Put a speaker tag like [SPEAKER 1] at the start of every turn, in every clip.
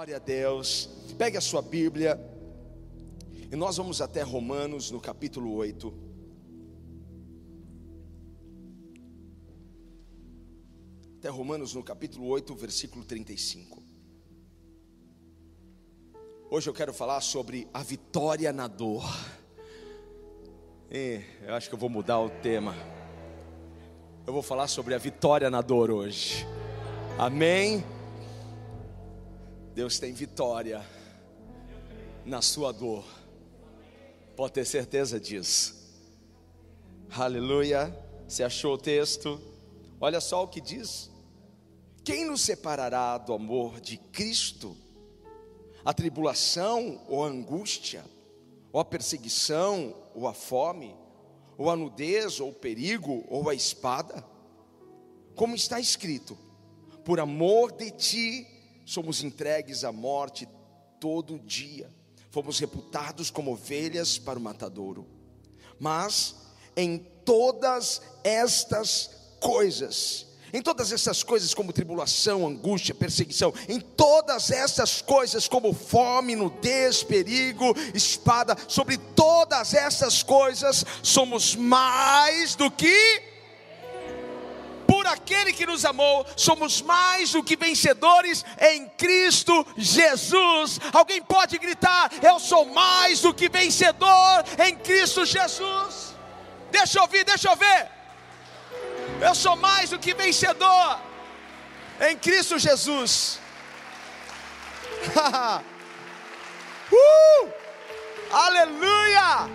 [SPEAKER 1] Glória a Deus. Pegue a sua Bíblia e nós vamos até Romanos no capítulo 8. Até Romanos no capítulo 8, versículo 35. Hoje eu quero falar sobre a vitória na dor. E eu acho que eu vou mudar o tema. Eu vou falar sobre a vitória na dor hoje. Amém. Deus tem vitória na sua dor. Pode ter certeza disso. Aleluia. Você achou o texto? Olha só o que diz. Quem nos separará do amor de Cristo? A tribulação ou a angústia, ou a perseguição, ou a fome, ou a nudez, ou o perigo, ou a espada? Como está escrito: por amor de ti somos entregues à morte todo dia, fomos reputados como ovelhas para o matadouro. Mas em todas estas coisas, em todas essas coisas, como tribulação, angústia, perseguição, em todas essas coisas, como fome, nudez, perigo, espada, sobre todas essas coisas, somos mais do que aquele que nos amou, somos mais do que vencedores em Cristo Jesus. Alguém pode gritar: Eu sou mais do que vencedor em Cristo Jesus. Deixa eu ouvir, deixa eu ver. Eu sou mais do que vencedor em Cristo Jesus. uh! Aleluia!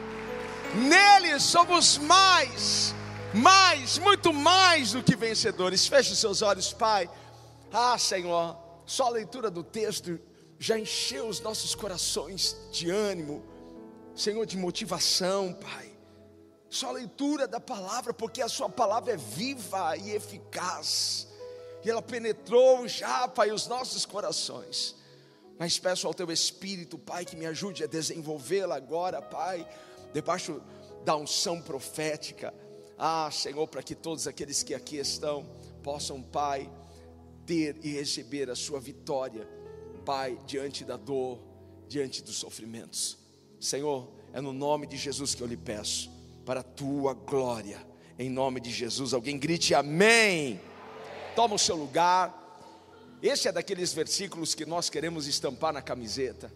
[SPEAKER 1] Nele somos mais mais, muito mais do que vencedores. Feche os seus olhos, Pai. Ah, Senhor, só a leitura do texto já encheu os nossos corações de ânimo, Senhor, de motivação, Pai. Só a leitura da palavra, porque a Sua palavra é viva e eficaz, e ela penetrou já, Pai, os nossos corações. Mas peço ao Teu Espírito, Pai, que me ajude a desenvolvê-la agora, Pai, debaixo da unção profética ah, Senhor, para que todos aqueles que aqui estão possam, Pai, ter e receber a sua vitória, Pai, diante da dor, diante dos sofrimentos. Senhor, é no nome de Jesus que eu lhe peço, para a tua glória, em nome de Jesus. Alguém grite amém. Toma o seu lugar. Esse é daqueles versículos que nós queremos estampar na camiseta.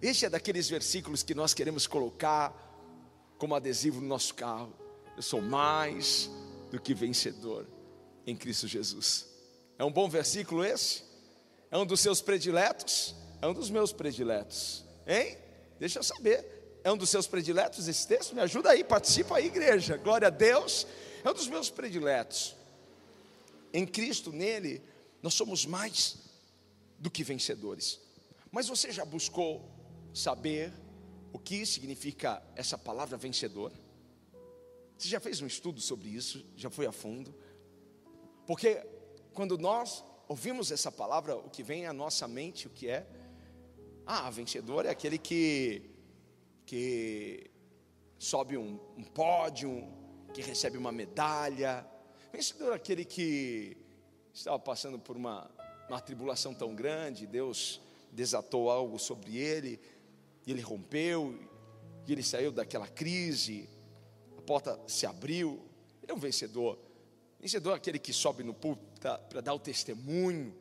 [SPEAKER 1] Este é daqueles versículos que nós queremos colocar como adesivo no nosso carro. Eu sou mais do que vencedor em Cristo Jesus. É um bom versículo esse? É um dos seus prediletos? É um dos meus prediletos. Hein? Deixa eu saber. É um dos seus prediletos esse texto? Me ajuda aí, participa aí, igreja. Glória a Deus. É um dos meus prediletos. Em Cristo, nele, nós somos mais do que vencedores. Mas você já buscou saber o que significa essa palavra vencedor? Você já fez um estudo sobre isso? Já foi a fundo? Porque quando nós ouvimos essa palavra, o que vem à nossa mente, o que é? Ah, vencedor é aquele que, que sobe um, um pódio, que recebe uma medalha. Vencedor é aquele que estava passando por uma, uma tribulação tão grande, Deus desatou algo sobre ele, e ele rompeu, e ele saiu daquela crise, porta se abriu. Ele é um vencedor. Vencedor é aquele que sobe no púlpito para dar o testemunho,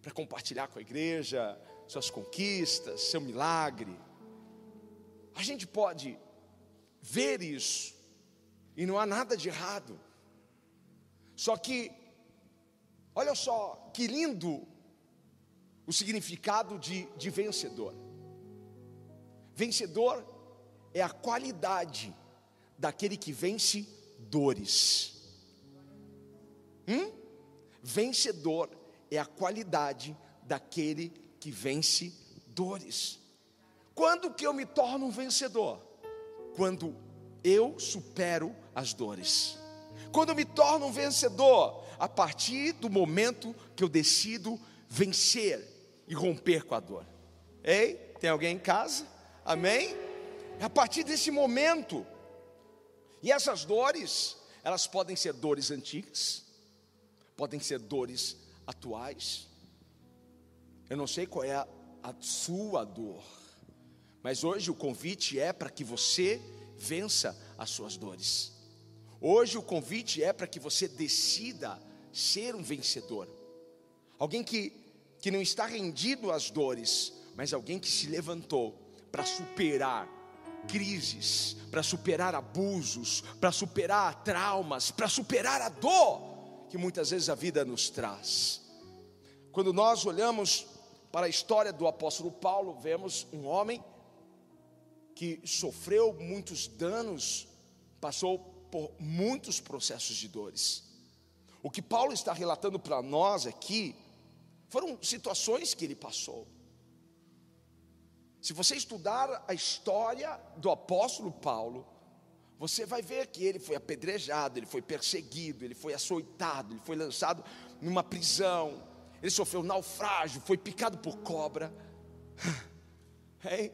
[SPEAKER 1] para compartilhar com a igreja suas conquistas, seu milagre. A gente pode ver isso, e não há nada de errado. Só que, olha só, que lindo o significado de, de vencedor. Vencedor é a qualidade daquele que vence dores. Hum? Vencedor é a qualidade daquele que vence dores. Quando que eu me torno um vencedor? Quando eu supero as dores. Quando eu me torno um vencedor, a partir do momento que eu decido vencer e romper com a dor. Ei, tem alguém em casa? Amém? É a partir desse momento e essas dores, elas podem ser dores antigas, podem ser dores atuais. Eu não sei qual é a, a sua dor. Mas hoje o convite é para que você vença as suas dores. Hoje o convite é para que você decida ser um vencedor. Alguém que, que não está rendido às dores, mas alguém que se levantou para superar crises, para superar abusos, para superar traumas, para superar a dor que muitas vezes a vida nos traz. Quando nós olhamos para a história do apóstolo Paulo, vemos um homem que sofreu muitos danos, passou por muitos processos de dores. O que Paulo está relatando para nós aqui foram situações que ele passou. Se você estudar a história do apóstolo Paulo, você vai ver que ele foi apedrejado, ele foi perseguido, ele foi açoitado, ele foi lançado numa prisão, ele sofreu naufrágio, foi picado por cobra. Hein?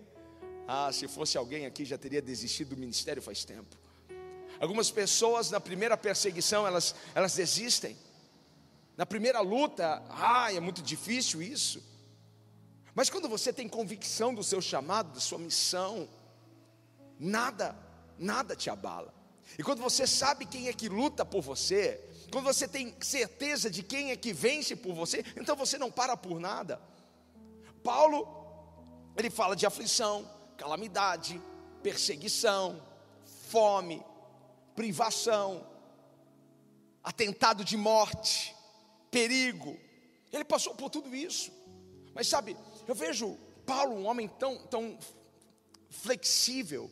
[SPEAKER 1] Ah, se fosse alguém aqui já teria desistido do ministério faz tempo. Algumas pessoas na primeira perseguição elas, elas desistem. Na primeira luta, ah, é muito difícil isso. Mas quando você tem convicção do seu chamado, da sua missão, nada, nada te abala. E quando você sabe quem é que luta por você, quando você tem certeza de quem é que vence por você, então você não para por nada. Paulo, ele fala de aflição, calamidade, perseguição, fome, privação, atentado de morte, perigo. Ele passou por tudo isso. Mas sabe, eu vejo Paulo, um homem tão, tão flexível,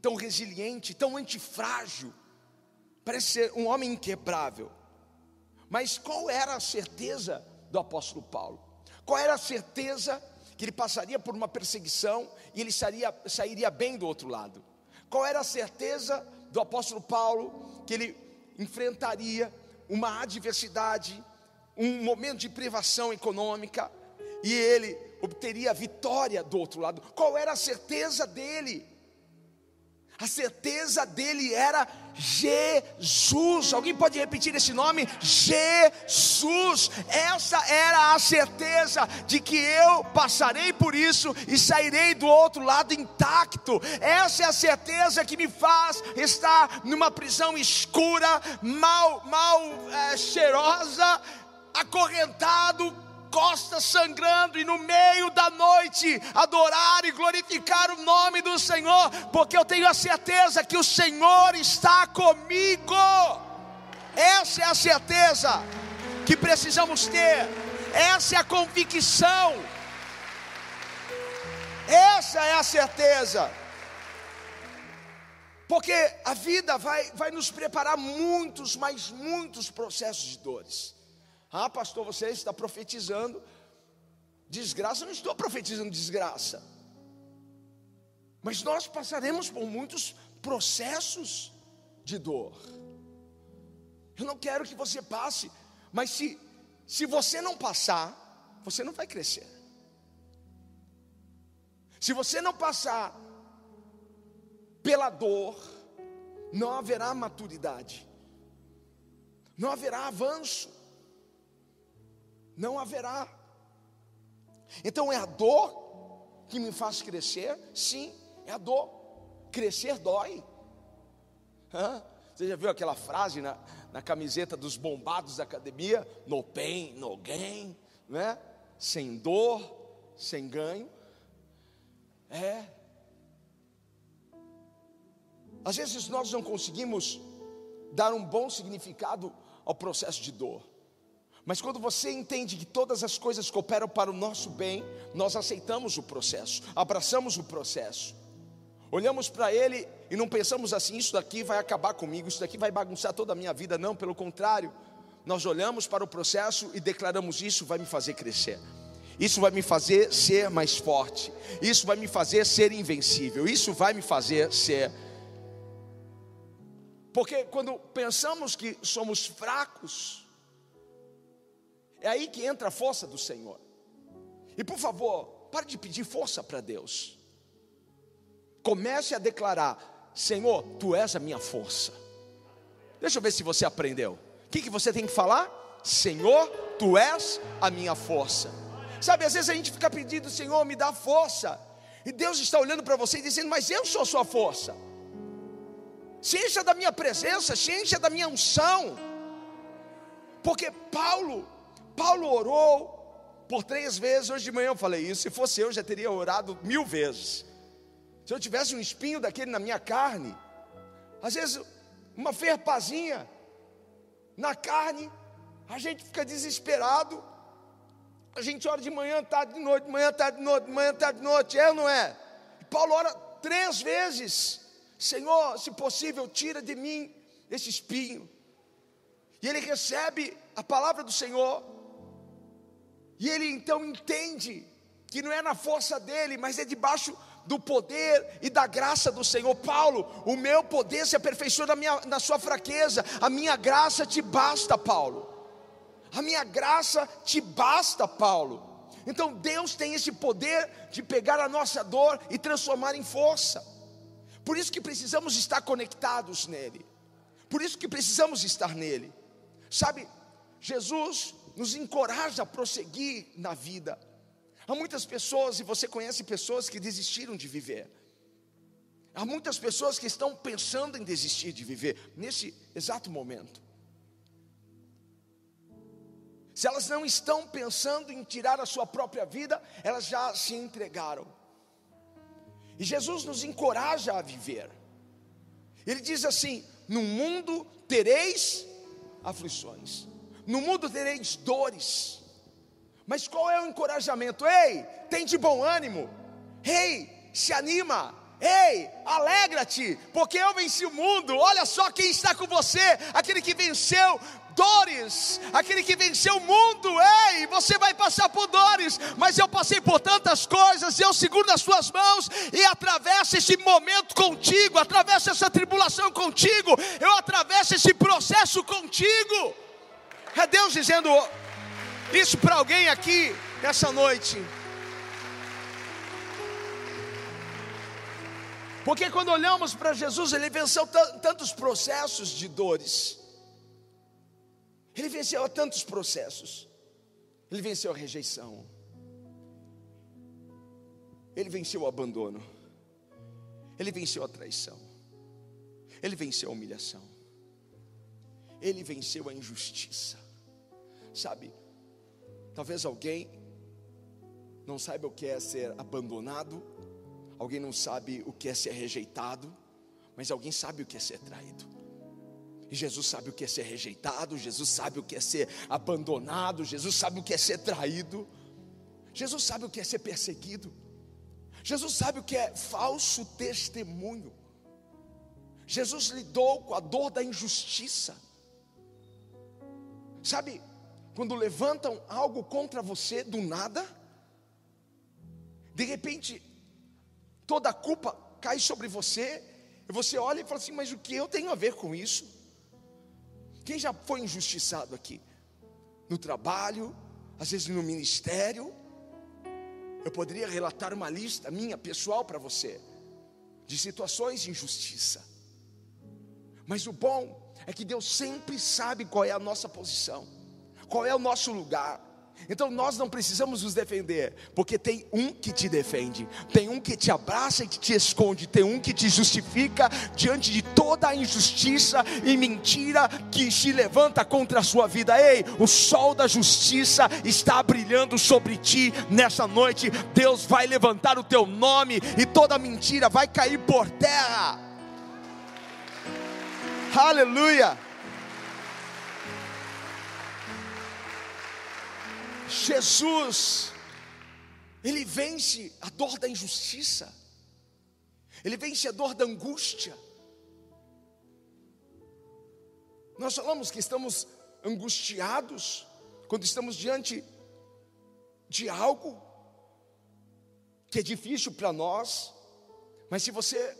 [SPEAKER 1] tão resiliente, tão antifrágil, parece ser um homem inquebrável. Mas qual era a certeza do apóstolo Paulo? Qual era a certeza que ele passaria por uma perseguição e ele sairia, sairia bem do outro lado? Qual era a certeza do apóstolo Paulo que ele enfrentaria uma adversidade, um momento de privação econômica e ele obteria a vitória do outro lado. Qual era a certeza dele? A certeza dele era Jesus. Alguém pode repetir esse nome? Jesus. Essa era a certeza de que eu passarei por isso e sairei do outro lado intacto. Essa é a certeza que me faz estar numa prisão escura, mal, mal é, cheirosa, acorrentado, costas sangrando e no meio da noite adorar e glorificar o nome do Senhor, porque eu tenho a certeza que o Senhor está comigo. Essa é a certeza que precisamos ter, essa é a convicção, essa é a certeza. Porque a vida vai, vai nos preparar muitos, mas muitos processos de dores. Ah, pastor, você está profetizando desgraça. Eu não estou profetizando desgraça. Mas nós passaremos por muitos processos de dor. Eu não quero que você passe, mas se, se você não passar, você não vai crescer. Se você não passar pela dor, não haverá maturidade, não haverá avanço não haverá. Então é a dor que me faz crescer? Sim, é a dor. Crescer dói. Hã? Você já viu aquela frase na, na camiseta dos bombados da academia? No pain, no gain, né? Sem dor, sem ganho. É. Às vezes nós não conseguimos dar um bom significado ao processo de dor. Mas quando você entende que todas as coisas cooperam para o nosso bem, nós aceitamos o processo, abraçamos o processo. Olhamos para ele e não pensamos assim: isso daqui vai acabar comigo, isso daqui vai bagunçar toda a minha vida. Não, pelo contrário, nós olhamos para o processo e declaramos: isso vai me fazer crescer, isso vai me fazer ser mais forte, isso vai me fazer ser invencível, isso vai me fazer ser. Porque quando pensamos que somos fracos, é aí que entra a força do Senhor. E por favor, pare de pedir força para Deus. Comece a declarar: Senhor, tu és a minha força. Deixa eu ver se você aprendeu. O que, que você tem que falar? Senhor, tu és a minha força. Sabe, às vezes a gente fica pedindo, Senhor, me dá força. E Deus está olhando para você e dizendo, mas eu sou a sua força. Se encha da minha presença, se encha da minha unção. Porque Paulo, Paulo orou por três vezes, hoje de manhã eu falei isso, se fosse eu já teria orado mil vezes. Se eu tivesse um espinho daquele na minha carne, às vezes uma ferpazinha na carne, a gente fica desesperado. A gente ora de manhã, tarde, de noite, de manhã, tarde, de noite, de manhã, tarde, de noite, é ou não é? E Paulo ora três vezes: Senhor, se possível, tira de mim esse espinho. E ele recebe a palavra do Senhor, e ele então entende que não é na força dele, mas é debaixo do poder e da graça do Senhor. Paulo, o meu poder se aperfeiçoa na, minha, na sua fraqueza, a minha graça te basta, Paulo. A minha graça te basta, Paulo. Então Deus tem esse poder de pegar a nossa dor e transformar em força. Por isso que precisamos estar conectados nele. Por isso que precisamos estar nele. Sabe, Jesus nos encoraja a prosseguir na vida. Há muitas pessoas, e você conhece pessoas que desistiram de viver. Há muitas pessoas que estão pensando em desistir de viver nesse exato momento. Se elas não estão pensando em tirar a sua própria vida, elas já se entregaram. E Jesus nos encoraja a viver. Ele diz assim: No mundo tereis aflições, no mundo tereis dores. Mas qual é o encorajamento? Ei, tem de bom ânimo. Ei, se anima. Ei, alegra-te, porque eu venci o mundo. Olha só quem está com você, aquele que venceu dores, aquele que venceu o mundo. Ei, você vai passar por dores, mas eu passei por tantas coisas. Eu seguro nas suas mãos e atravesso esse momento contigo, atravesso essa tribulação contigo, eu atravesso esse processo contigo. É Deus dizendo isso para alguém aqui nessa noite. Porque quando olhamos para Jesus, ele venceu tantos processos de dores. Ele venceu tantos processos. Ele venceu a rejeição. Ele venceu o abandono. Ele venceu a traição. Ele venceu a humilhação. Ele venceu a injustiça. Sabe? Talvez alguém não saiba o que é ser abandonado, alguém não sabe o que é ser rejeitado, mas alguém sabe o que é ser traído. E Jesus sabe o que é ser rejeitado, Jesus sabe o que é ser abandonado, Jesus sabe o que é ser traído, Jesus sabe o que é ser perseguido, Jesus sabe o que é falso testemunho. Jesus lidou com a dor da injustiça. Sabe, quando levantam algo contra você do nada, de repente, toda a culpa cai sobre você, e você olha e fala assim: Mas o que eu tenho a ver com isso? Quem já foi injustiçado aqui? No trabalho, às vezes no ministério. Eu poderia relatar uma lista minha, pessoal, para você, de situações de injustiça. Mas o bom é que Deus sempre sabe qual é a nossa posição qual é o nosso lugar. Então nós não precisamos nos defender, porque tem um que te defende, tem um que te abraça e que te esconde, tem um que te justifica diante de toda a injustiça e mentira que se levanta contra a sua vida. Ei, o sol da justiça está brilhando sobre ti nessa noite. Deus vai levantar o teu nome e toda mentira vai cair por terra. Aleluia. Jesus, ele vence a dor da injustiça, ele vence a dor da angústia. Nós falamos que estamos angustiados quando estamos diante de algo que é difícil para nós, mas se você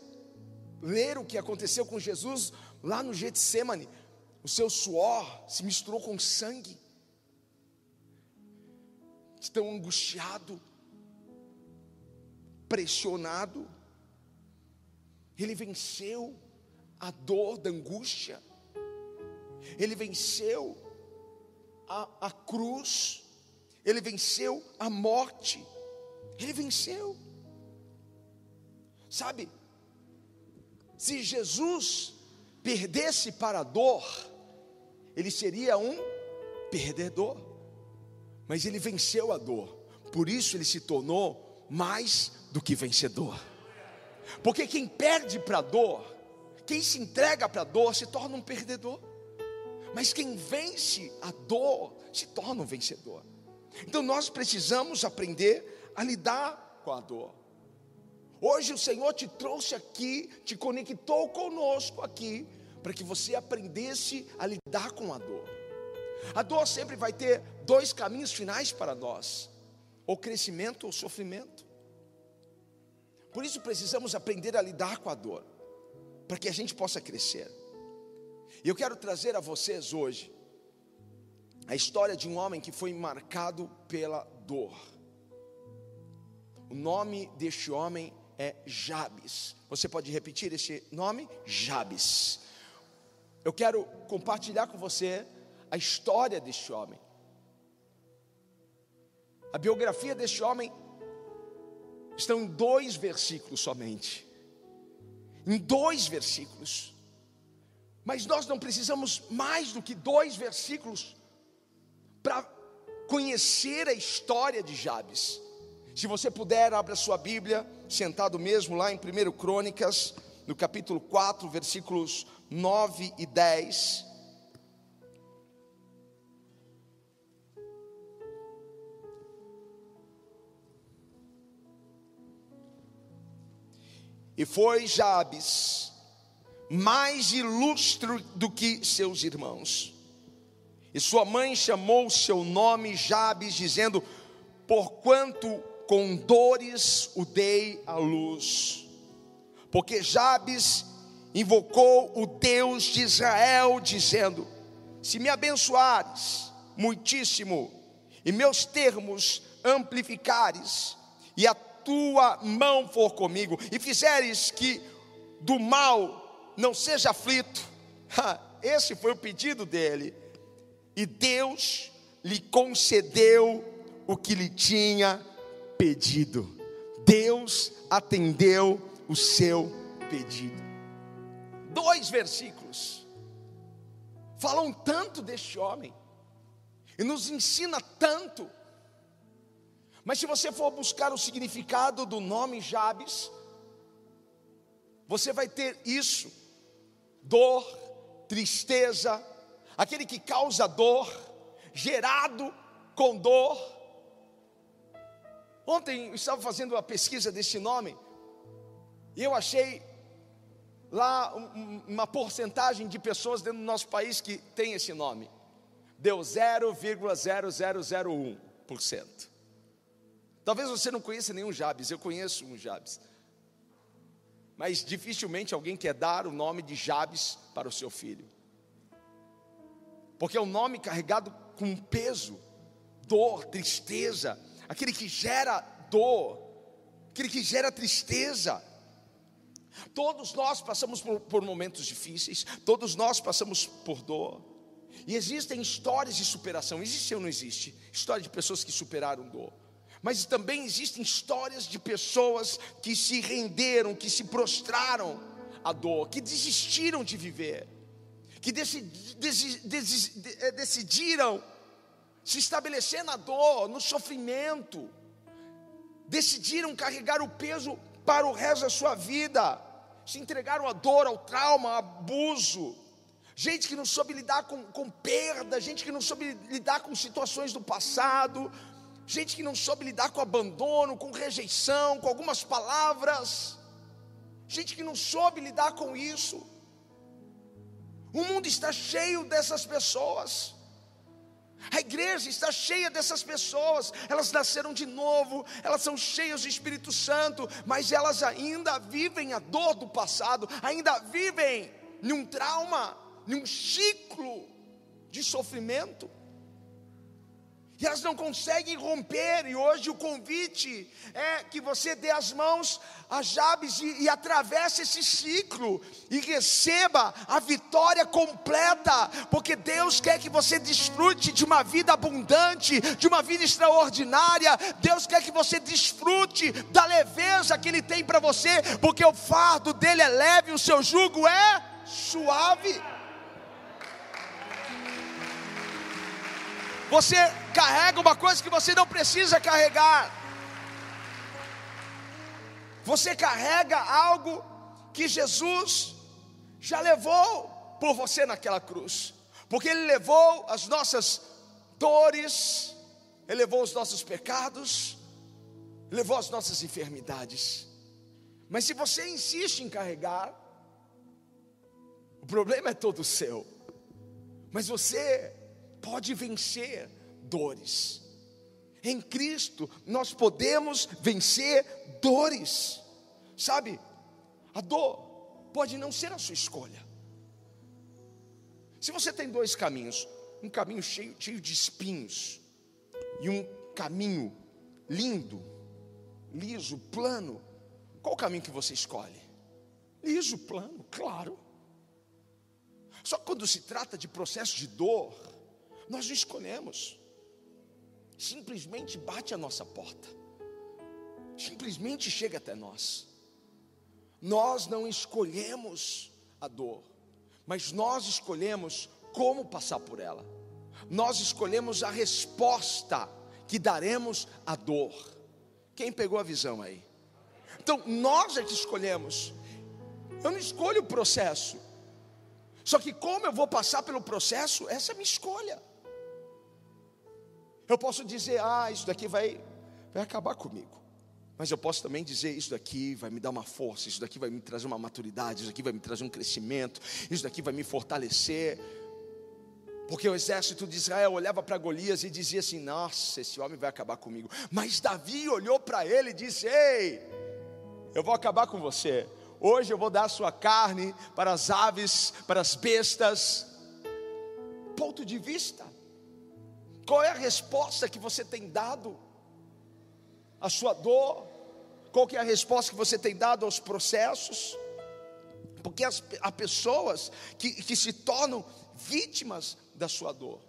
[SPEAKER 1] ler o que aconteceu com Jesus lá no Getsemane, o seu suor se misturou com sangue estão angustiado, pressionado. Ele venceu a dor da angústia. Ele venceu a, a cruz. ele venceu a morte, ele venceu. Sabe, se Jesus perdesse para a dor, ele seria um perdedor, mas ele venceu a dor, por isso ele se tornou mais do que vencedor. Porque quem perde para a dor, quem se entrega para a dor, se torna um perdedor. Mas quem vence a dor, se torna um vencedor. Então nós precisamos aprender a lidar com a dor. Hoje o Senhor te trouxe aqui, te conectou conosco aqui, para que você aprendesse a lidar com a dor. A dor sempre vai ter dois caminhos finais para nós: ou crescimento ou sofrimento. Por isso precisamos aprender a lidar com a dor, para que a gente possa crescer. E eu quero trazer a vocês hoje a história de um homem que foi marcado pela dor. O nome deste homem é Jabes. Você pode repetir esse nome? Jabes. Eu quero compartilhar com você a história deste homem. A biografia deste homem estão em dois versículos somente. Em dois versículos. Mas nós não precisamos mais do que dois versículos para conhecer a história de Jabes. Se você puder, abra sua Bíblia, sentado mesmo lá em 1 Crônicas, no capítulo 4, versículos 9 e 10. E foi Jabes mais ilustre do que seus irmãos. E sua mãe chamou seu nome Jabes, dizendo: Porquanto com dores o dei à luz. Porque Jabes invocou o Deus de Israel, dizendo: Se me abençoares muitíssimo, e meus termos amplificares, e a tua mão for comigo, e fizeres que do mal não seja aflito. Esse foi o pedido dele. E Deus lhe concedeu o que lhe tinha pedido. Deus atendeu o seu pedido. Dois versículos falam tanto deste homem e nos ensina tanto mas se você for buscar o significado do nome Jabes, você vai ter isso: dor, tristeza, aquele que causa dor, gerado com dor. Ontem eu estava fazendo uma pesquisa desse nome, e eu achei lá uma porcentagem de pessoas dentro do nosso país que tem esse nome. Deu 0,0001%. Talvez você não conheça nenhum Jabes, eu conheço um Jabes. Mas dificilmente alguém quer dar o nome de Jabes para o seu filho. Porque é um nome carregado com peso, dor, tristeza, aquele que gera dor, aquele que gera tristeza. Todos nós passamos por, por, momentos difíceis, todos nós passamos por dor. E existem histórias de superação, existe ou não existe? História de pessoas que superaram dor mas também existem histórias de pessoas que se renderam, que se prostraram à dor, que desistiram de viver, que eh, decidiram se estabelecer na dor, no sofrimento, decidiram carregar o peso para o resto da sua vida, se entregaram à dor, ao trauma, ao abuso. Gente que não soube lidar com, com perda, gente que não soube lidar com situações do passado, gente que não soube lidar com abandono, com rejeição, com algumas palavras, gente que não soube lidar com isso. O mundo está cheio dessas pessoas. A igreja está cheia dessas pessoas, elas nasceram de novo, elas são cheias do Espírito Santo, mas elas ainda vivem a dor do passado, ainda vivem num trauma, num ciclo de sofrimento. E elas não conseguem romper, e hoje o convite é que você dê as mãos a Jabes e, e atravesse esse ciclo e receba a vitória completa, porque Deus quer que você desfrute de uma vida abundante, de uma vida extraordinária. Deus quer que você desfrute da leveza que Ele tem para você, porque o fardo dele é leve, o seu jugo é suave. Você carrega uma coisa que você não precisa carregar. Você carrega algo que Jesus já levou por você naquela cruz. Porque Ele levou as nossas dores, Ele levou os nossos pecados, levou as nossas enfermidades. Mas se você insiste em carregar, o problema é todo seu. Mas você pode vencer dores. Em Cristo nós podemos vencer dores. Sabe, a dor pode não ser a sua escolha. Se você tem dois caminhos, um caminho cheio, cheio de espinhos e um caminho lindo, liso, plano, qual o caminho que você escolhe? Liso, plano, claro. Só quando se trata de processo de dor, nós não escolhemos. Simplesmente bate a nossa porta. Simplesmente chega até nós. Nós não escolhemos a dor, mas nós escolhemos como passar por ela. Nós escolhemos a resposta que daremos à dor. Quem pegou a visão aí? Então, nós é que escolhemos. Eu não escolho o processo. Só que como eu vou passar pelo processo, essa é a minha escolha. Eu posso dizer, ah, isso daqui vai, vai acabar comigo. Mas eu posso também dizer, isso daqui vai me dar uma força, isso daqui vai me trazer uma maturidade, isso daqui vai me trazer um crescimento, isso daqui vai me fortalecer. Porque o exército de Israel olhava para Golias e dizia assim: Nossa, esse homem vai acabar comigo. Mas Davi olhou para ele e disse: Ei, eu vou acabar com você. Hoje eu vou dar a sua carne para as aves, para as bestas. Ponto de vista. Qual é a resposta que você tem dado à sua dor? Qual que é a resposta que você tem dado aos processos? Porque as, há pessoas que, que se tornam vítimas da sua dor,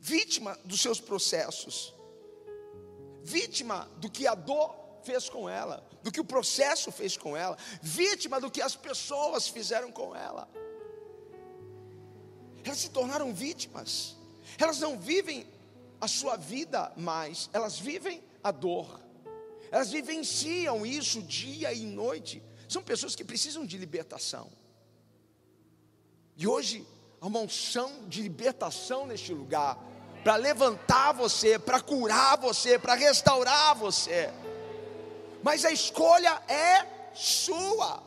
[SPEAKER 1] vítima dos seus processos, vítima do que a dor fez com ela, do que o processo fez com ela, vítima do que as pessoas fizeram com ela. Elas se tornaram vítimas. Elas não vivem a sua vida mais, elas vivem a dor. Elas vivenciam isso dia e noite. São pessoas que precisam de libertação. E hoje há uma unção de libertação neste lugar para levantar você, para curar você, para restaurar você. Mas a escolha é sua.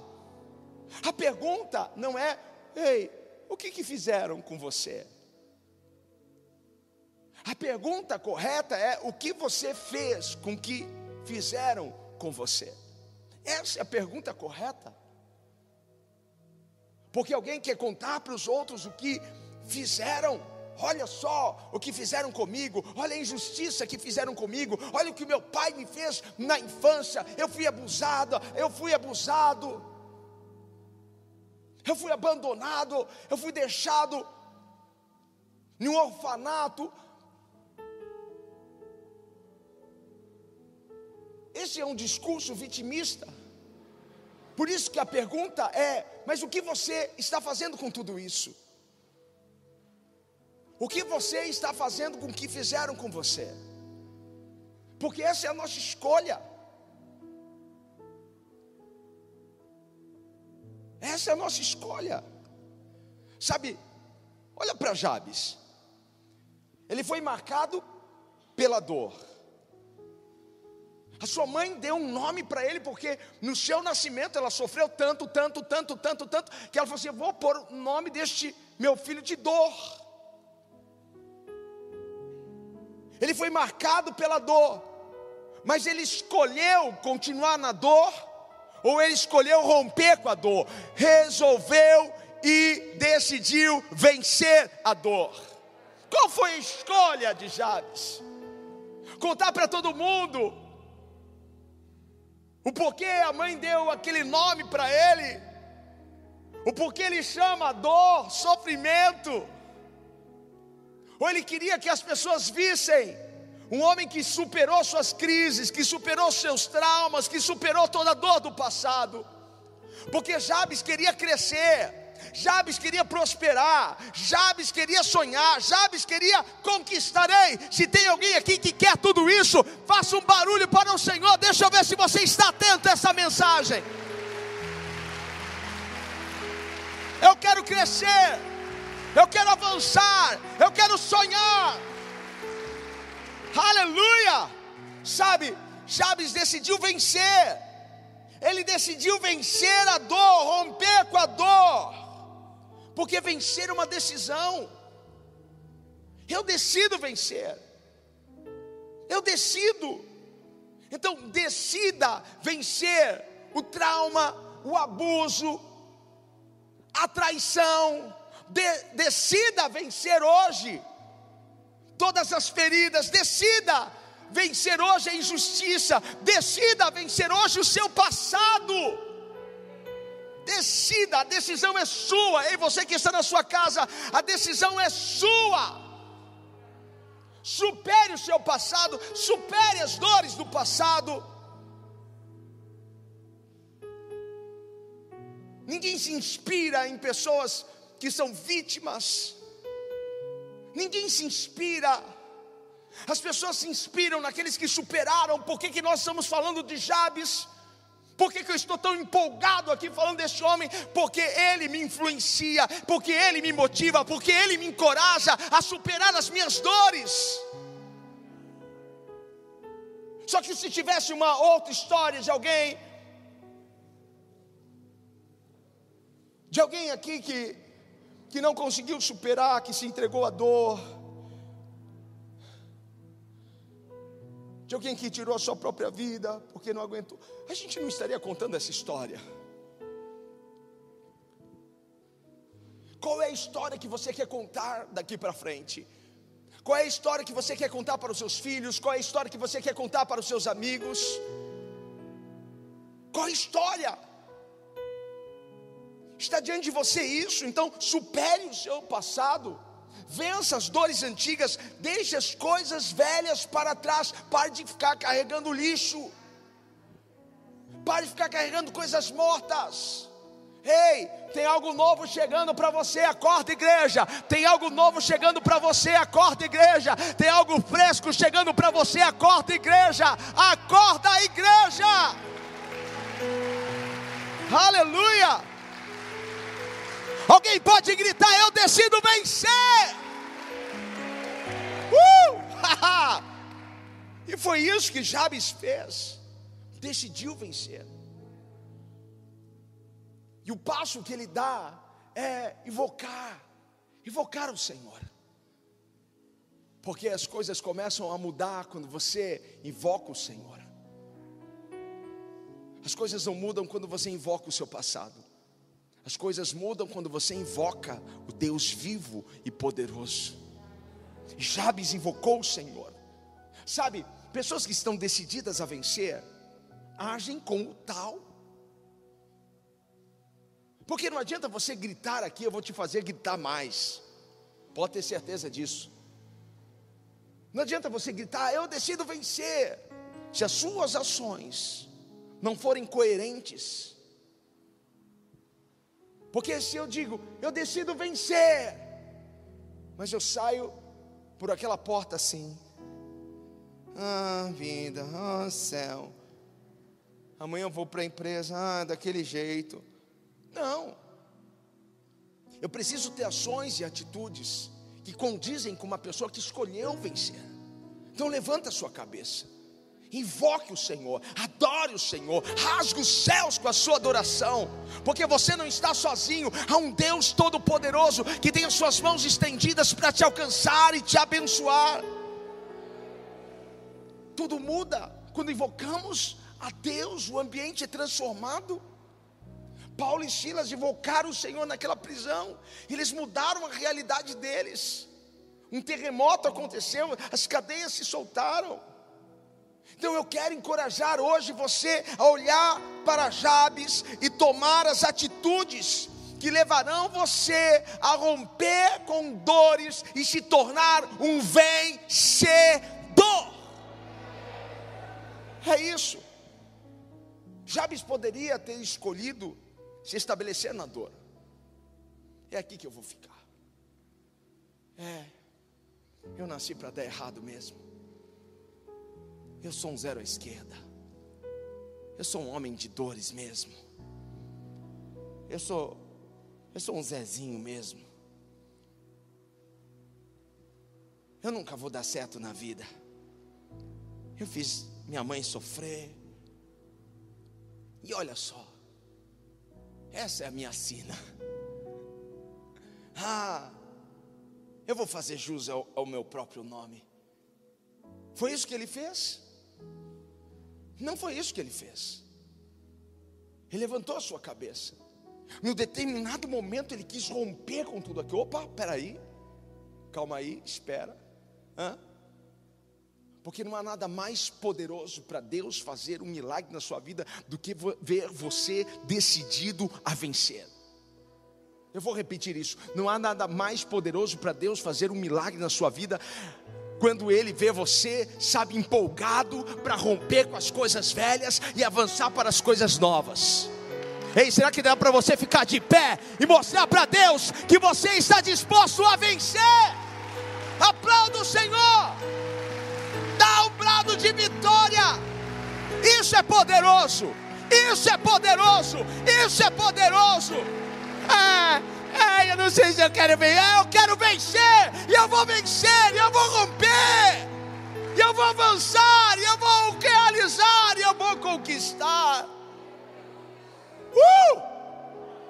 [SPEAKER 1] A pergunta não é, ei, o que, que fizeram com você? A pergunta correta é: o que você fez com que fizeram com você? Essa é a pergunta correta. Porque alguém quer contar para os outros o que fizeram. Olha só o que fizeram comigo, olha a injustiça que fizeram comigo, olha o que meu pai me fez na infância. Eu fui abusada, eu fui abusado, eu fui abandonado, eu fui deixado em um orfanato, Esse é um discurso vitimista. Por isso que a pergunta é: mas o que você está fazendo com tudo isso? O que você está fazendo com o que fizeram com você? Porque essa é a nossa escolha. Essa é a nossa escolha. Sabe, olha para Jabes. Ele foi marcado pela dor. A sua mãe deu um nome para ele, porque no seu nascimento ela sofreu tanto, tanto, tanto, tanto, tanto, que ela falou assim: vou pôr o nome deste meu filho de dor. Ele foi marcado pela dor, mas ele escolheu continuar na dor, ou ele escolheu romper com a dor, resolveu e decidiu vencer a dor. Qual foi a escolha de Jabes? Contar para todo mundo o porquê a mãe deu aquele nome para ele, o porquê ele chama dor, sofrimento, ou ele queria que as pessoas vissem um homem que superou suas crises, que superou seus traumas, que superou toda a dor do passado, porque Jabes queria crescer, Jabes queria prosperar, Jabes queria sonhar, Jabes queria conquistarei. Se tem alguém aqui que quer tudo isso, faça um barulho para o Senhor. Deixa eu ver se você está atento a essa mensagem. Eu quero crescer, eu quero avançar, eu quero sonhar. Aleluia! Sabe, Jabes decidiu vencer. Ele decidiu vencer a dor, romper com a dor porque vencer é uma decisão. Eu decido vencer. Eu decido. Então, decida vencer o trauma, o abuso, a traição. De, decida vencer hoje todas as feridas. Decida vencer hoje a injustiça. Decida vencer hoje o seu passado. Decida, a decisão é sua. Ei, você que está na sua casa, a decisão é sua. Supere o seu passado, supere as dores do passado. Ninguém se inspira em pessoas que são vítimas. Ninguém se inspira. As pessoas se inspiram naqueles que superaram. Por que, que nós estamos falando de Jabes? Por que, que, eu estou tão empolgado aqui falando desse homem? Porque ele me influencia, porque ele me motiva, porque ele me encoraja a superar as minhas dores. Só que se tivesse uma outra história de alguém, de alguém aqui que, que não conseguiu superar, que se entregou à dor, de alguém que tirou a sua própria vida porque não aguentou, a gente não estaria contando essa história. Qual é a história que você quer contar daqui para frente? Qual é a história que você quer contar para os seus filhos? Qual é a história que você quer contar para os seus amigos? Qual a história? Está diante de você isso, então supere o seu passado vença as dores antigas, deixe as coisas velhas para trás, pare de ficar carregando lixo, pare de ficar carregando coisas mortas. Ei, tem algo novo chegando para você, acorda igreja. Tem algo novo chegando para você, acorda igreja. Tem algo fresco chegando para você, acorda igreja. Acorda igreja. Aleluia. Alguém pode gritar: Eu decido vencer. Uh! e foi isso que Jabes fez. Decidiu vencer. E o passo que ele dá é invocar, invocar o Senhor. Porque as coisas começam a mudar quando você invoca o Senhor. As coisas não mudam quando você invoca o seu passado. As coisas mudam quando você invoca o Deus vivo e poderoso. Jabes invocou o Senhor. Sabe, pessoas que estão decididas a vencer, agem como tal. Porque não adianta você gritar aqui, eu vou te fazer gritar mais. Pode ter certeza disso. Não adianta você gritar, eu decido vencer. Se as suas ações não forem coerentes. Porque se eu digo, eu decido vencer, mas eu saio por aquela porta assim. Ah, vida, ah, céu. Amanhã eu vou para a empresa, ah, daquele jeito. Não. Eu preciso ter ações e atitudes que condizem com uma pessoa que escolheu vencer. Então levanta a sua cabeça. Invoque o Senhor, adore o Senhor, rasgue os céus com a sua adoração, porque você não está sozinho, há um Deus todo-poderoso que tem as suas mãos estendidas para te alcançar e te abençoar. Tudo muda quando invocamos a Deus, o ambiente é transformado. Paulo e Silas invocaram o Senhor naquela prisão, eles mudaram a realidade deles. um terremoto aconteceu, as cadeias se soltaram. Então eu quero encorajar hoje você a olhar para Jabes e tomar as atitudes que levarão você a romper com dores e se tornar um vencedor. É isso. Jabes poderia ter escolhido se estabelecer na dor. É aqui que eu vou ficar. É, eu nasci para dar errado mesmo. Eu sou um zero à esquerda. Eu sou um homem de dores mesmo. Eu sou, eu sou um Zezinho mesmo. Eu nunca vou dar certo na vida. Eu fiz minha mãe sofrer. E olha só, essa é a minha sina. Ah, eu vou fazer jus ao, ao meu próprio nome. Foi isso que ele fez? Não foi isso que ele fez. Ele levantou a sua cabeça. No determinado momento ele quis romper com tudo aquilo. Opa, peraí. Calma aí, espera. Hã? Porque não há nada mais poderoso para Deus fazer um milagre na sua vida do que ver você decidido a vencer. Eu vou repetir isso. Não há nada mais poderoso para Deus fazer um milagre na sua vida quando Ele vê você, sabe, empolgado para romper com as coisas velhas e avançar para as coisas novas. Ei, será que dá para você ficar de pé e mostrar para Deus que você está disposto a vencer? Aplauda o Senhor dá um brado de vitória. Isso é poderoso. Isso é poderoso. Isso é poderoso. É, é, eu não sei se eu quero vencer. É, eu quero vencer. E eu vou vencer. E eu vou romper. E eu vou avançar. E eu vou realizar. E eu vou conquistar. Uh!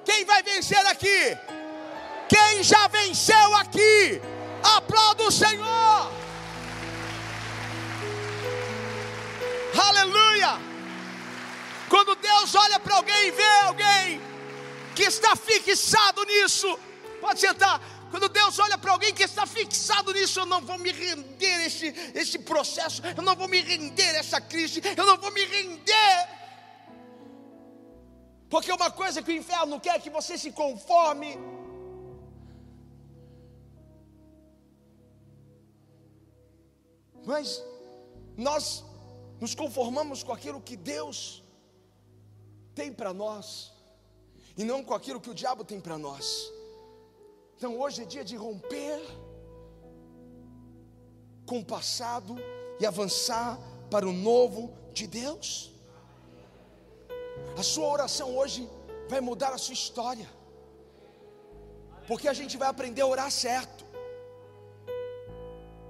[SPEAKER 1] Quem vai vencer aqui? Quem já venceu aqui? Aplauda o Senhor. Aleluia! Quando Deus olha para alguém e vê alguém que está fixado nisso, pode sentar. Quando Deus olha para alguém que está fixado nisso, eu não vou me render a esse, esse processo, eu não vou me render a essa crise, eu não vou me render. Porque uma coisa que o inferno quer é que você se conforme. Mas nós nos conformamos com aquilo que Deus tem para nós, e não com aquilo que o diabo tem para nós. Então hoje é dia de romper com o passado e avançar para o novo de Deus. A sua oração hoje vai mudar a sua história, porque a gente vai aprender a orar certo.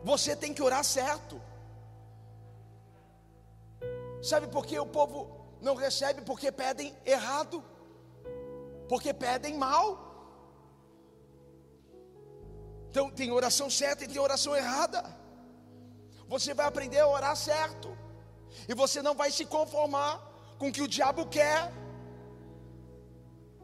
[SPEAKER 1] Você tem que orar certo. Sabe por que o povo não recebe? Porque pedem errado, porque pedem mal. Então tem oração certa e tem oração errada. Você vai aprender a orar certo, e você não vai se conformar com o que o diabo quer.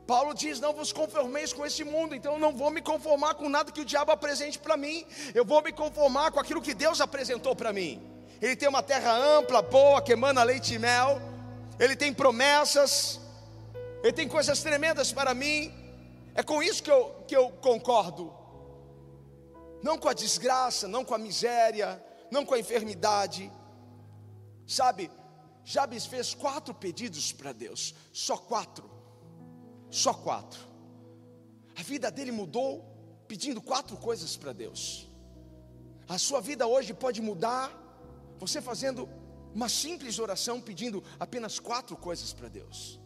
[SPEAKER 1] Paulo diz: Não vos conformeis com esse mundo, então eu não vou me conformar com nada que o diabo apresente para mim, eu vou me conformar com aquilo que Deus apresentou para mim. Ele tem uma terra ampla, boa, que emana leite e mel. Ele tem promessas. Ele tem coisas tremendas para mim. É com isso que eu, que eu concordo. Não com a desgraça, não com a miséria, não com a enfermidade. Sabe, Jabes fez quatro pedidos para Deus, só quatro, só quatro. A vida dele mudou pedindo quatro coisas para Deus. A sua vida hoje pode mudar você fazendo uma simples oração pedindo apenas quatro coisas para Deus.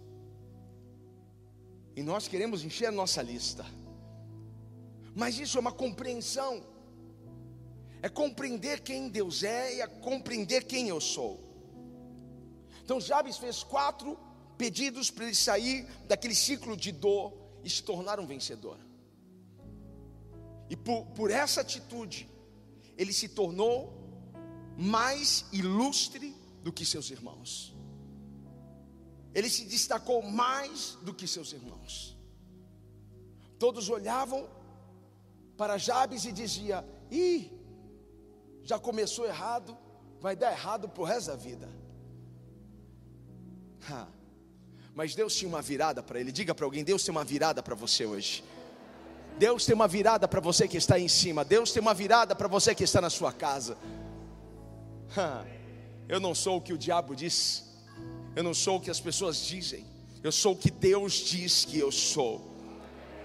[SPEAKER 1] E nós queremos encher a nossa lista. Mas isso é uma compreensão. É compreender quem Deus é e é compreender quem eu sou. Então Jabes fez quatro pedidos para ele sair daquele ciclo de dor e se tornar um vencedor. E por, por essa atitude, ele se tornou mais ilustre do que seus irmãos. Ele se destacou mais do que seus irmãos. Todos olhavam para Jabes e dizia: "Ih, já começou errado, vai dar errado pro resto da vida. Ha. Mas Deus tinha uma virada para ele. Diga para alguém: Deus tem uma virada para você hoje. Deus tem uma virada para você que está em cima. Deus tem uma virada para você que está na sua casa. Ha. Eu não sou o que o diabo diz. Eu não sou o que as pessoas dizem. Eu sou o que Deus diz que eu sou.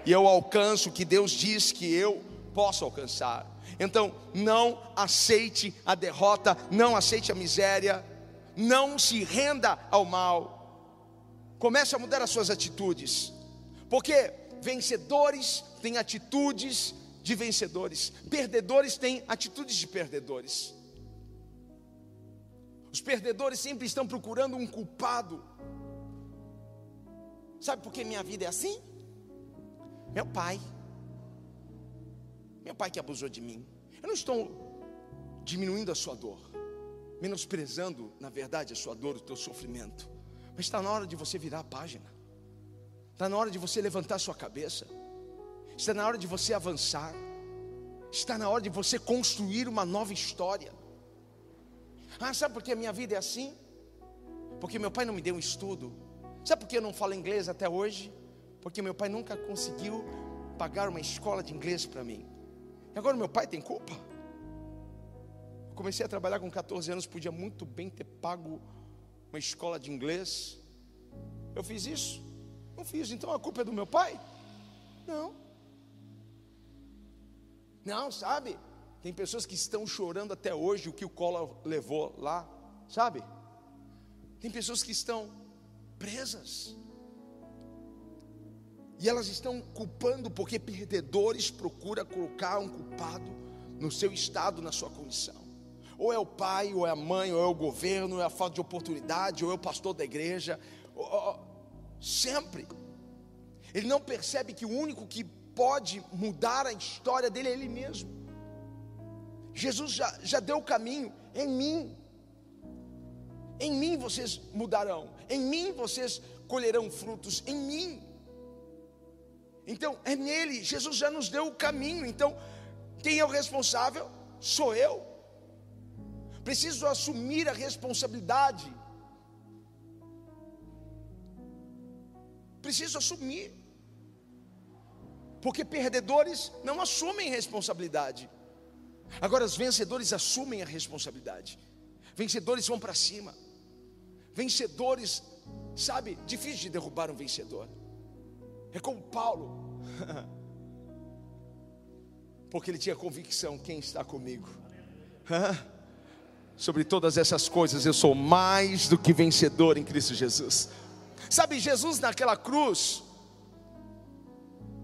[SPEAKER 1] E eu alcanço o que Deus diz que eu posso alcançar. Então, não aceite a derrota, não aceite a miséria, não se renda ao mal. Comece a mudar as suas atitudes, porque vencedores têm atitudes de vencedores, perdedores têm atitudes de perdedores. Os perdedores sempre estão procurando um culpado. Sabe por que minha vida é assim? Meu pai. Meu pai que abusou de mim. Eu não estou diminuindo a sua dor, menosprezando, na verdade, a sua dor, o teu sofrimento. Mas está na hora de você virar a página. Está na hora de você levantar a sua cabeça. Está na hora de você avançar. Está na hora de você construir uma nova história. Ah, sabe por que a minha vida é assim? Porque meu pai não me deu um estudo. Sabe por que eu não falo inglês até hoje? Porque meu pai nunca conseguiu pagar uma escola de inglês para mim. E agora meu pai tem culpa? Eu comecei a trabalhar com 14 anos, podia muito bem ter pago uma escola de inglês. Eu fiz isso? Não fiz, então a culpa é do meu pai? Não. Não, sabe? Tem pessoas que estão chorando até hoje o que o Collor levou lá, sabe? Tem pessoas que estão presas. E elas estão culpando porque perdedores procura colocar um culpado no seu estado, na sua condição. Ou é o pai, ou é a mãe, ou é o governo, ou é a falta de oportunidade, ou é o pastor da igreja. Sempre. Ele não percebe que o único que pode mudar a história dele é ele mesmo. Jesus já, já deu o caminho em mim. Em mim vocês mudarão, em mim vocês colherão frutos, em mim. Então é nele, Jesus já nos deu o caminho. Então, quem é o responsável? Sou eu. Preciso assumir a responsabilidade. Preciso assumir. Porque perdedores não assumem responsabilidade. Agora, os vencedores assumem a responsabilidade. Vencedores vão para cima. Vencedores, sabe, difícil de derrubar um vencedor. É como Paulo, porque ele tinha convicção: quem está comigo? Sobre todas essas coisas, eu sou mais do que vencedor em Cristo Jesus. Sabe, Jesus naquela cruz,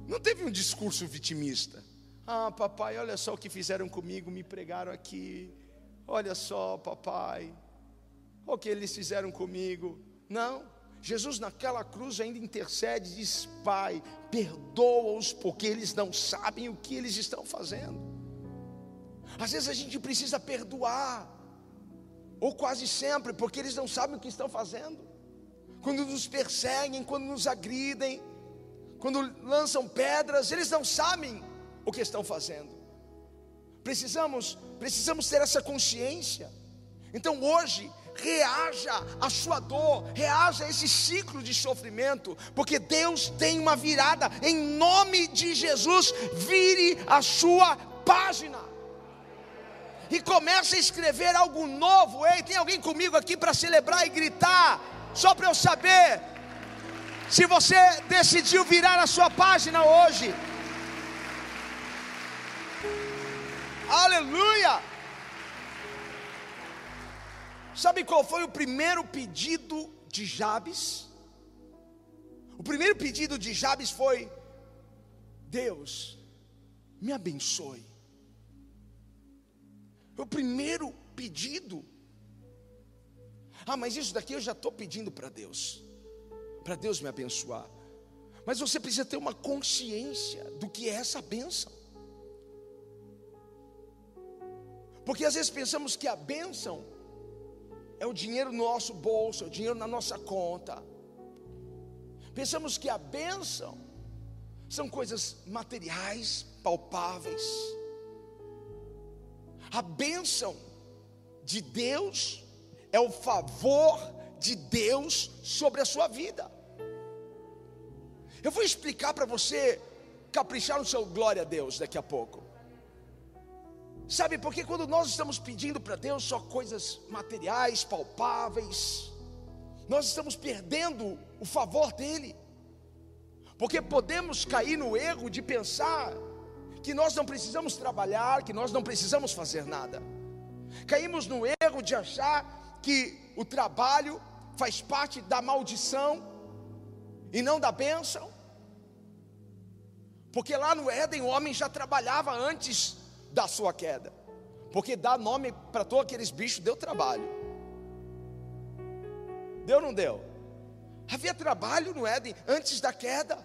[SPEAKER 1] não teve um discurso vitimista. Ah, papai, olha só o que fizeram comigo, me pregaram aqui. Olha só, papai, o que eles fizeram comigo. Não, Jesus naquela cruz ainda intercede e diz: Pai, perdoa-os porque eles não sabem o que eles estão fazendo. Às vezes a gente precisa perdoar, ou quase sempre, porque eles não sabem o que estão fazendo. Quando nos perseguem, quando nos agridem, quando lançam pedras, eles não sabem o que estão fazendo. Precisamos, precisamos ter essa consciência. Então hoje, reaja à sua dor, reaja a esse ciclo de sofrimento, porque Deus tem uma virada. Em nome de Jesus, vire a sua página. E comece a escrever algo novo. Ei, tem alguém comigo aqui para celebrar e gritar? Só para eu saber se você decidiu virar a sua página hoje. Aleluia! Sabe qual foi o primeiro pedido de Jabes? O primeiro pedido de Jabes foi: Deus, me abençoe. O primeiro pedido. Ah, mas isso daqui eu já estou pedindo para Deus, para Deus me abençoar. Mas você precisa ter uma consciência do que é essa bênção. Porque às vezes pensamos que a bênção é o dinheiro no nosso bolso, é o dinheiro na nossa conta. Pensamos que a bênção são coisas materiais, palpáveis. A bênção de Deus é o favor de Deus sobre a sua vida. Eu vou explicar para você caprichar no seu glória a Deus daqui a pouco. Sabe, porque quando nós estamos pedindo para Deus só coisas materiais, palpáveis, nós estamos perdendo o favor dEle, porque podemos cair no erro de pensar que nós não precisamos trabalhar, que nós não precisamos fazer nada. Caímos no erro de achar que o trabalho faz parte da maldição e não da bênção. Porque lá no Éden o homem já trabalhava antes da sua queda. Porque dar nome para todos aqueles bichos deu trabalho. Deu ou não deu? Havia trabalho no Éden antes da queda.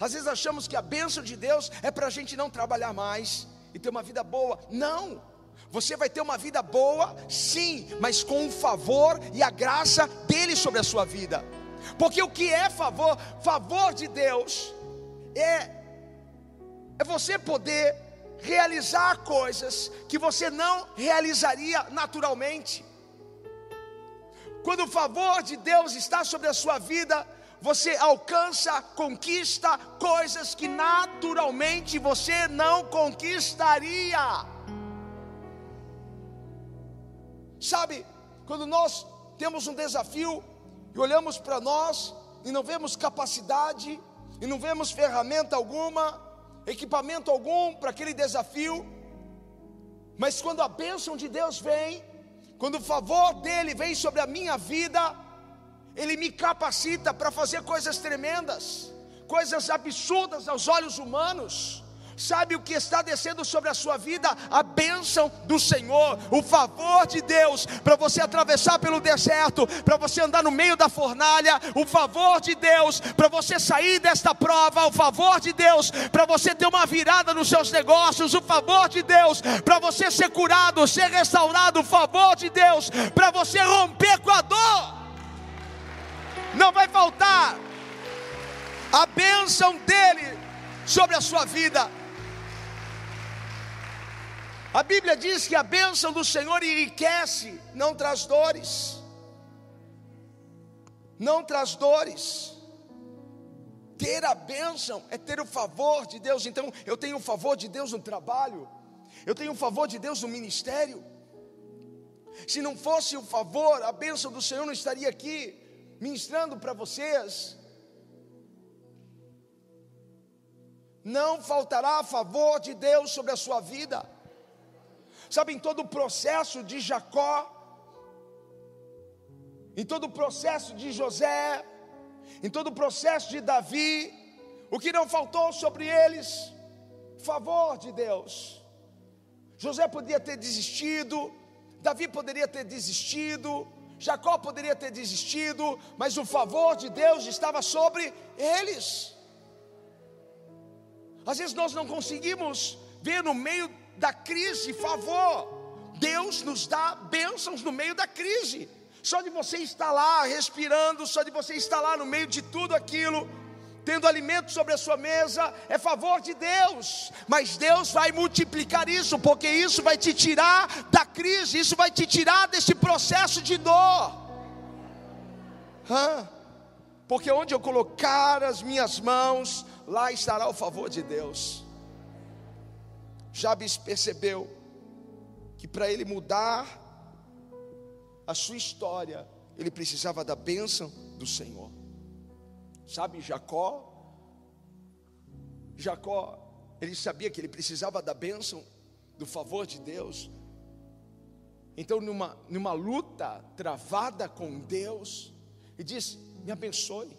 [SPEAKER 1] Às vezes achamos que a bênção de Deus é para a gente não trabalhar mais e ter uma vida boa. Não, você vai ter uma vida boa, sim, mas com o favor e a graça dele sobre a sua vida. Porque o que é favor? Favor de Deus é é você poder realizar coisas que você não realizaria naturalmente. Quando o favor de Deus está sobre a sua vida, você alcança, conquista coisas que naturalmente você não conquistaria. Sabe, quando nós temos um desafio e olhamos para nós e não vemos capacidade e não vemos ferramenta alguma, equipamento algum para aquele desafio, mas quando a bênção de Deus vem, quando o favor dele vem sobre a minha vida, ele me capacita para fazer coisas tremendas, coisas absurdas aos olhos humanos. Sabe o que está descendo sobre a sua vida? A bênção do Senhor, o favor de Deus, para você atravessar pelo deserto, para você andar no meio da fornalha, o favor de Deus, para você sair desta prova, o favor de Deus, para você ter uma virada nos seus negócios, o favor de Deus, para você ser curado, ser restaurado, o favor de Deus, para você romper com a dor. Não vai faltar a bênção dele sobre a sua vida. A Bíblia diz que a bênção do Senhor enriquece, não traz dores. Não traz dores. Ter a bênção é ter o favor de Deus. Então, eu tenho o favor de Deus no trabalho, eu tenho o favor de Deus no ministério. Se não fosse o favor, a bênção do Senhor não estaria aqui ministrando para vocês. Não faltará favor de Deus sobre a sua vida. Sabe, em todo o processo de Jacó, em todo o processo de José, em todo o processo de Davi, o que não faltou sobre eles? Favor de Deus. José podia ter desistido, Davi poderia ter desistido, Jacó poderia ter desistido, mas o favor de Deus estava sobre eles. Às vezes nós não conseguimos ver no meio da crise, favor. Deus nos dá bênçãos no meio da crise. Só de você estar lá respirando, só de você estar lá no meio de tudo aquilo, tendo alimento sobre a sua mesa, é favor de Deus, mas Deus vai multiplicar isso, porque isso vai te tirar da crise, isso vai te tirar desse processo de dor. Hã? Porque onde eu colocar as minhas mãos, lá estará o favor de Deus. Jabes percebeu que para ele mudar a sua história, ele precisava da bênção do Senhor. Sabe, Jacó, Jacó, ele sabia que ele precisava da bênção, do favor de Deus. Então, numa, numa luta travada com Deus, ele disse: Me abençoe.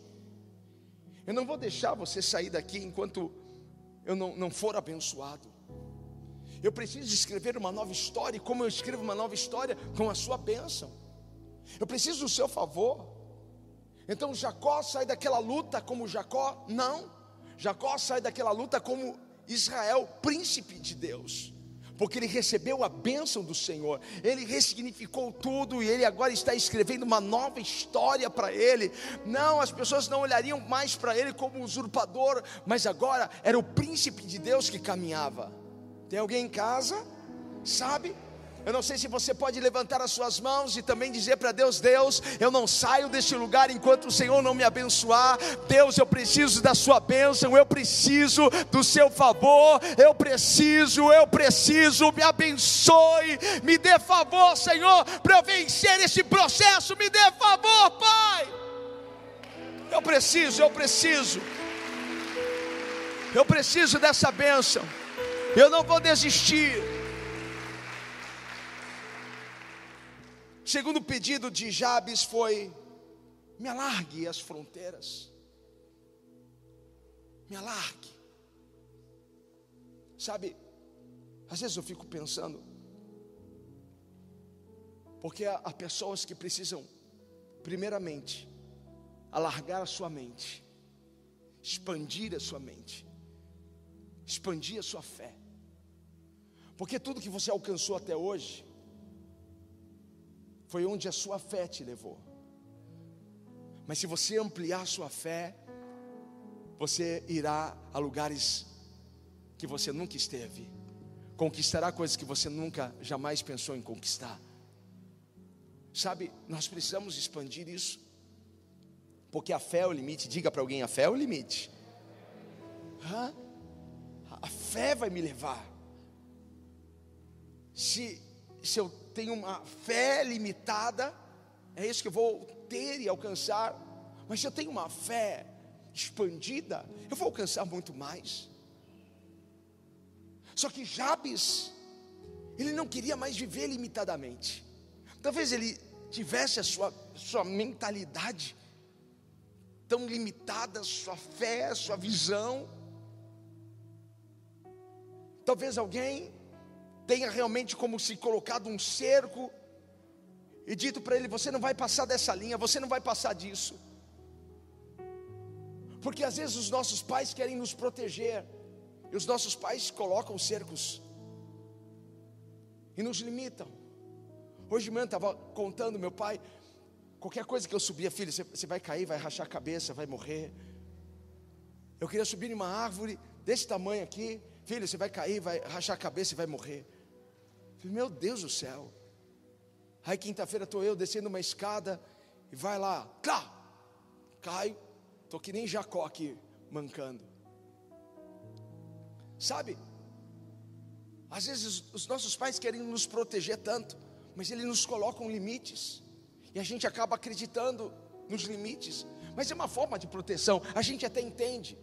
[SPEAKER 1] Eu não vou deixar você sair daqui enquanto eu não, não for abençoado. Eu preciso escrever uma nova história, e como eu escrevo uma nova história? Com a sua bênção. Eu preciso do seu favor. Então Jacó sai daquela luta como Jacó? Não. Jacó sai daquela luta como Israel, príncipe de Deus. Porque ele recebeu a bênção do Senhor, ele ressignificou tudo e ele agora está escrevendo uma nova história para ele. Não, as pessoas não olhariam mais para ele como usurpador, mas agora era o príncipe de Deus que caminhava. Tem alguém em casa? Sabe? Eu não sei se você pode levantar as suas mãos e também dizer para Deus: Deus, eu não saio deste lugar enquanto o Senhor não me abençoar. Deus, eu preciso da Sua bênção, eu preciso do Seu favor, eu preciso, eu preciso, me abençoe, me dê favor, Senhor, para eu vencer esse processo, me dê favor, Pai. Eu preciso, eu preciso, eu preciso dessa bênção, eu não vou desistir. segundo pedido de Jabes foi: me alargue as fronteiras, me alargue. Sabe, às vezes eu fico pensando, porque há pessoas que precisam, primeiramente, alargar a sua mente, expandir a sua mente, expandir a sua fé, porque tudo que você alcançou até hoje, foi onde a sua fé te levou. Mas se você ampliar a sua fé, você irá a lugares que você nunca esteve, conquistará coisas que você nunca jamais pensou em conquistar. Sabe, nós precisamos expandir isso, porque a fé é o limite. Diga para alguém: a fé é o limite. Hã? A fé vai me levar. Se, se eu tenho uma fé limitada, é isso que eu vou ter e alcançar. Mas se eu tenho uma fé expandida, eu vou alcançar muito mais. Só que Jabes, ele não queria mais viver limitadamente. Talvez ele tivesse a sua, sua mentalidade tão limitada, sua fé, sua visão. Talvez alguém tenha realmente como se colocado um cerco e dito para ele: você não vai passar dessa linha, você não vai passar disso. Porque às vezes os nossos pais querem nos proteger, e os nossos pais colocam cercos e nos limitam. Hoje de manhã estava contando meu pai, qualquer coisa que eu subia, filho, você, você vai cair, vai rachar a cabeça, vai morrer. Eu queria subir em uma árvore desse tamanho aqui, filho, você vai cair, vai rachar a cabeça e vai morrer. Meu Deus do céu. Aí quinta-feira estou eu descendo uma escada e vai lá, clá, caio, estou que nem Jacó aqui, mancando. Sabe, às vezes os nossos pais querem nos proteger tanto, mas eles nos colocam limites, e a gente acaba acreditando nos limites, mas é uma forma de proteção, a gente até entende,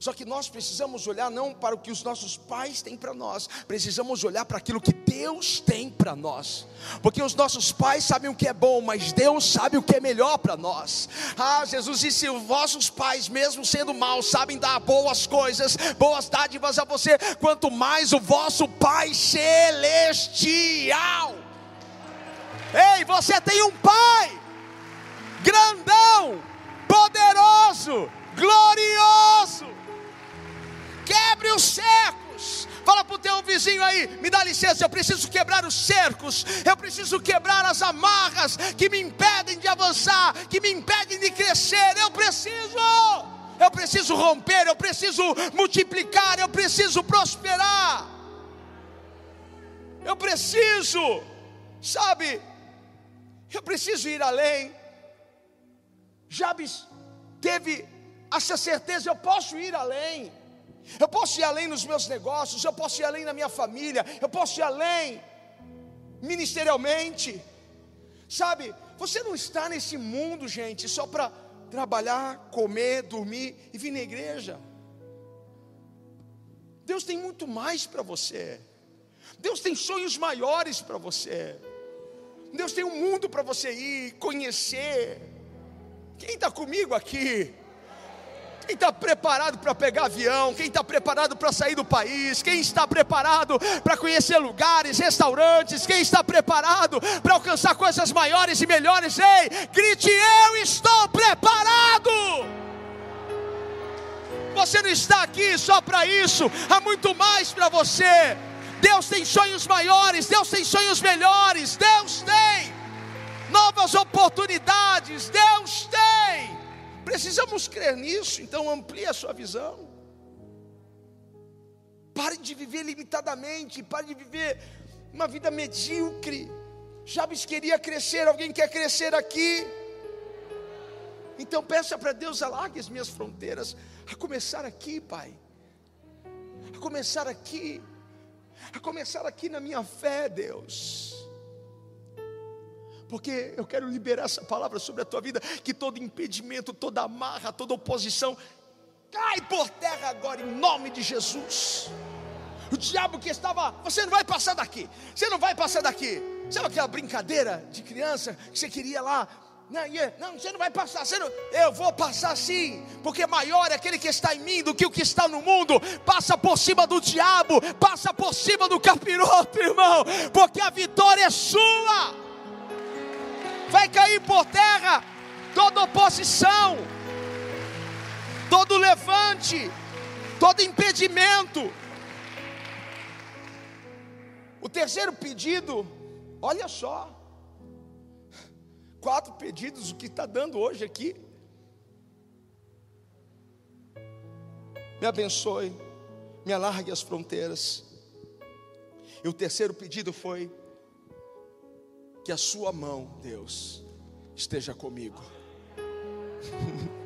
[SPEAKER 1] só que nós precisamos olhar não para o que os nossos pais têm para nós, precisamos olhar para aquilo que Deus tem para nós. Porque os nossos pais sabem o que é bom, mas Deus sabe o que é melhor para nós. Ah, Jesus disse: os vossos pais, mesmo sendo maus, sabem dar boas coisas, boas dádivas a você, quanto mais o vosso Pai celestial. Ei, você tem um pai grandão, poderoso, glorioso quebre os cercos. Fala para o teu vizinho aí, me dá licença, eu preciso quebrar os cercos, eu preciso quebrar as amarras que me impedem de avançar, que me impedem de crescer. Eu preciso, eu preciso romper, eu preciso multiplicar, eu preciso prosperar. Eu preciso, sabe, eu preciso ir além. Jabes teve essa certeza, eu posso ir além. Eu posso ir além nos meus negócios, eu posso ir além na minha família, eu posso ir além ministerialmente. Sabe, você não está nesse mundo, gente, só para trabalhar, comer, dormir e vir na igreja. Deus tem muito mais para você. Deus tem sonhos maiores para você. Deus tem um mundo para você ir conhecer. Quem está comigo aqui? Quem está preparado para pegar avião? Quem está preparado para sair do país? Quem está preparado para conhecer lugares, restaurantes? Quem está preparado para alcançar coisas maiores e melhores? Ei, grite: Eu estou preparado! Você não está aqui só para isso, há muito mais para você. Deus tem sonhos maiores, Deus tem sonhos melhores, Deus tem novas oportunidades, Deus tem. Precisamos crer nisso, então amplie a sua visão. Pare de viver limitadamente, pare de viver uma vida medíocre. Jabes queria crescer, alguém quer crescer aqui? Então peça para Deus, alargue as minhas fronteiras, a começar aqui, Pai, a começar aqui, a começar aqui na minha fé, Deus porque eu quero liberar essa palavra sobre a tua vida, que todo impedimento, toda amarra, toda oposição, cai por terra agora, em nome de Jesus. O diabo que estava, você não vai passar daqui, você não vai passar daqui. Sabe aquela brincadeira de criança que você queria lá? Não, não, você não vai passar, você não, eu vou passar sim, porque maior é aquele que está em mim do que o que está no mundo. Passa por cima do diabo, passa por cima do capiroto, irmão, porque a vitória é sua. Vai cair por terra toda oposição, todo levante, todo impedimento. O terceiro pedido, olha só, quatro pedidos, o que está dando hoje aqui. Me abençoe, me alargue as fronteiras. E o terceiro pedido foi: que a sua mão, Deus, esteja comigo.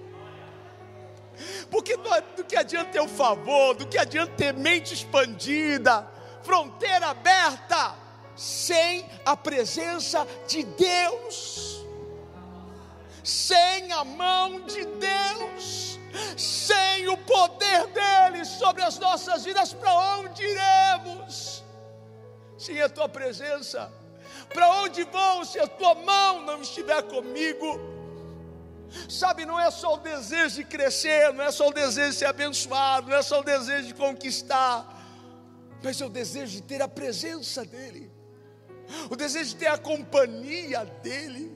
[SPEAKER 1] Porque do que adianta ter o favor, do que adianta ter mente expandida, fronteira aberta, sem a presença de Deus, sem a mão de Deus, sem o poder dEle sobre as nossas vidas, para onde iremos? Sem a tua presença, para onde vou se a tua mão não estiver comigo? Sabe, não é só o desejo de crescer, não é só o desejo de ser abençoado, não é só o desejo de conquistar, mas é o desejo de ter a presença dEle, o desejo de ter a companhia dEle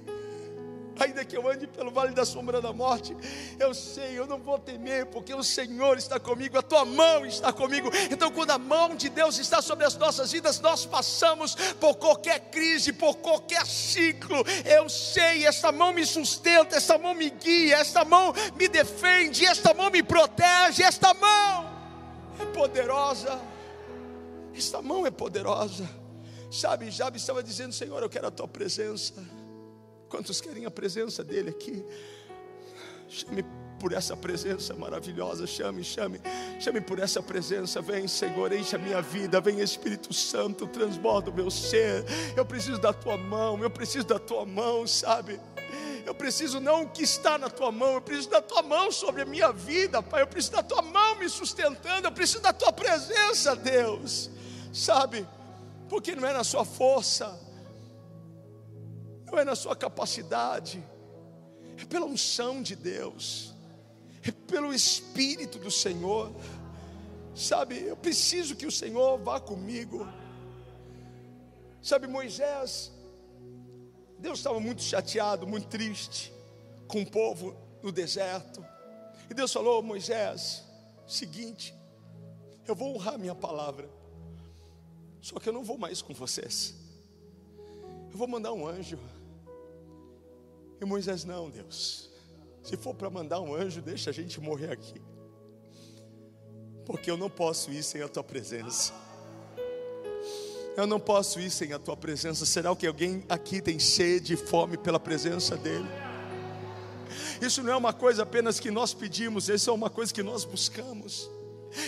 [SPEAKER 1] ainda que eu ande pelo vale da sombra da morte, eu sei, eu não vou temer, porque o Senhor está comigo, a tua mão está comigo. Então, quando a mão de Deus está sobre as nossas vidas, nós passamos por qualquer crise, por qualquer ciclo. Eu sei, esta mão me sustenta, esta mão me guia, esta mão me defende, esta mão me protege, esta mão é poderosa. Esta mão é poderosa. Sabe, Jabe estava dizendo: Senhor, eu quero a tua presença. Quantos querem a presença dele aqui? Chame por essa presença maravilhosa, chame, chame, chame por essa presença. Vem, Senhor, enche a minha vida, vem Espírito Santo, transborda o meu ser. Eu preciso da tua mão, eu preciso da tua mão, sabe? Eu preciso não o que está na tua mão, eu preciso da tua mão sobre a minha vida, Pai. Eu preciso da tua mão me sustentando, eu preciso da tua presença, Deus, sabe? Porque não é na sua força não é na sua capacidade, é pela unção de Deus, é pelo Espírito do Senhor. Sabe, eu preciso que o Senhor vá comigo. Sabe, Moisés, Deus estava muito chateado, muito triste com o povo no deserto. E Deus falou: Moisés, seguinte, eu vou honrar minha palavra, só que eu não vou mais com vocês. Eu vou mandar um anjo. E Moisés, não, Deus. Se for para mandar um anjo, deixa a gente morrer aqui. Porque eu não posso ir sem a tua presença. Eu não posso ir sem a tua presença. Será que alguém aqui tem sede e fome pela presença dEle? Isso não é uma coisa apenas que nós pedimos, isso é uma coisa que nós buscamos.